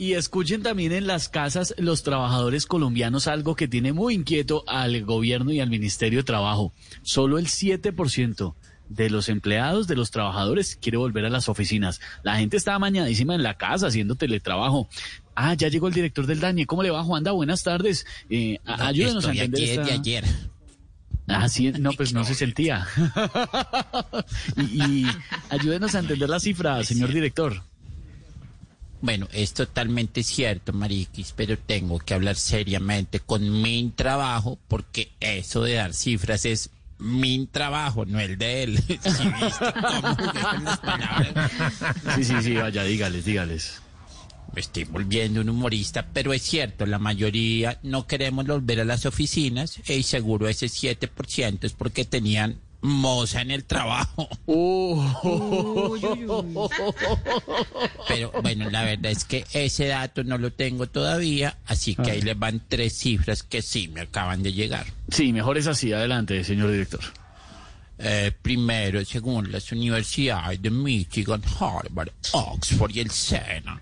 Y escuchen también en las casas los trabajadores colombianos algo que tiene muy inquieto al gobierno y al Ministerio de Trabajo. Solo el 7% de los empleados, de los trabajadores, quiere volver a las oficinas. La gente está amañadísima en la casa haciendo teletrabajo. Ah, ya llegó el director del DANI. ¿Cómo le va, Juanda? Buenas tardes. Eh, No, ayúdenos a entender aquí esta- desde ayer. Ah, sí, no, pues no se sentía. y, y ayúdenos a entender la cifra, señor director. Bueno, es totalmente cierto, Mariquis, pero tengo que hablar seriamente con mi trabajo porque eso de dar cifras es mi trabajo, no el de él. ¿Sí viste cómo las palabras? Sí, sí, sí, vaya, dígales, dígales. Me estoy volviendo un humorista, pero es cierto, la mayoría no queremos volver a las oficinas y seguro ese 7% es porque tenían moza en el trabajo. Pero bueno, la verdad es que ese dato no lo tengo todavía, así que ahí les van tres cifras que sí me acaban de llegar. Sí, mejor es así. Adelante, señor director. Eh, primero, según las universidades de Michigan, Harvard, Oxford y el SENA,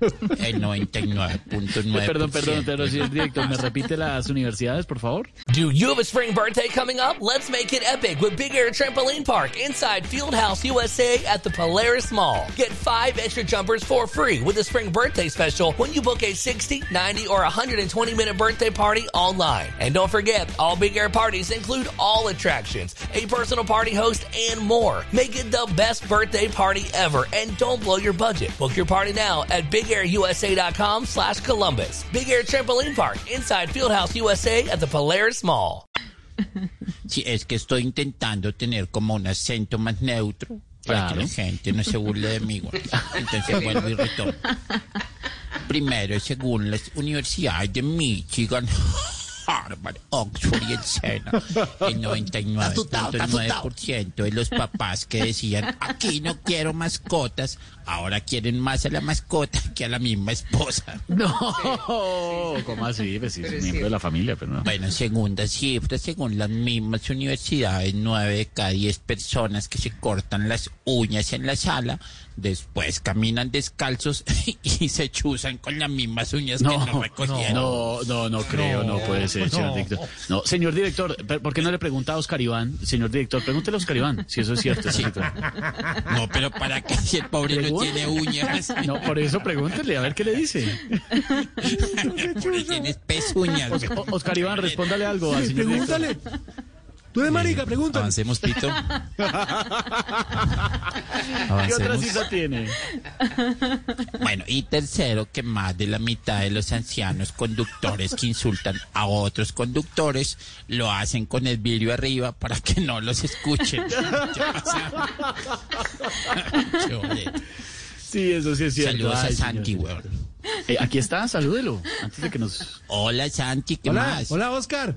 el 99.9%. Perdón, perdón, pero señor director, ¿me repite las universidades, por favor? Do you have a spring birthday coming up? Let's make it epic with Big Air Trampoline Park inside Fieldhouse USA at the Polaris Mall. Get five extra jumpers for free with a spring birthday special when you book a 60, 90, or 120 minute birthday party online. And don't forget, all Big Air parties include all attractions, a personal party host, and more. Make it the best birthday party ever and don't blow your budget. Book your party now at bigairusa.com slash Columbus. Big Air Trampoline Park inside Fieldhouse USA at the Polaris Mall. Sí, es que estoy intentando tener como un acento más neutro para Claro. que la gente no se burle de mí. Entonces vuelvo y retomo. Primero, según las universidades de Michigan, Harvard, Oxford y el SENA, el 99.9% de los papás que decían, aquí no quiero mascotas, ahora quieren más a la mascota que a la misma esposa. No, ¿cómo así? Pues sí, es miembro de la familia, pero no. Bueno, segunda cifra, según las mismas universidades, nueve de cada diez personas que se cortan las uñas en la sala, después caminan descalzos y se chuzan con las mismas uñas que no recogieron. No, no, no creo, no, puede ser, señor director. No, señor director, ¿per- ¿por qué no le pregunta a Oscar Iván? Señor director, pregúntele a Oscar Iván, si eso es cierto. situación. No, pero ¿para qué si el pobre no. Tiene uñas? No, por eso pregúntele, a ver qué le dice. Porque tienes pezuñas. Oscar Iván, respóndale algo al señor director. Tú de marica, pregúntale. Avancemos, Pito. ¿Qué otra cita tiene? Bueno, y tercero, que más de la mitad de los ancianos conductores que insultan a otros conductores lo hacen con el vidrio arriba para que no los escuchen. Sí, eso sí es cierto. Saludos a Santi, weón. Eh, aquí está, salúdelo, antes de que nos... Hola, Santi, ¿qué Hola, más? hola, Oscar.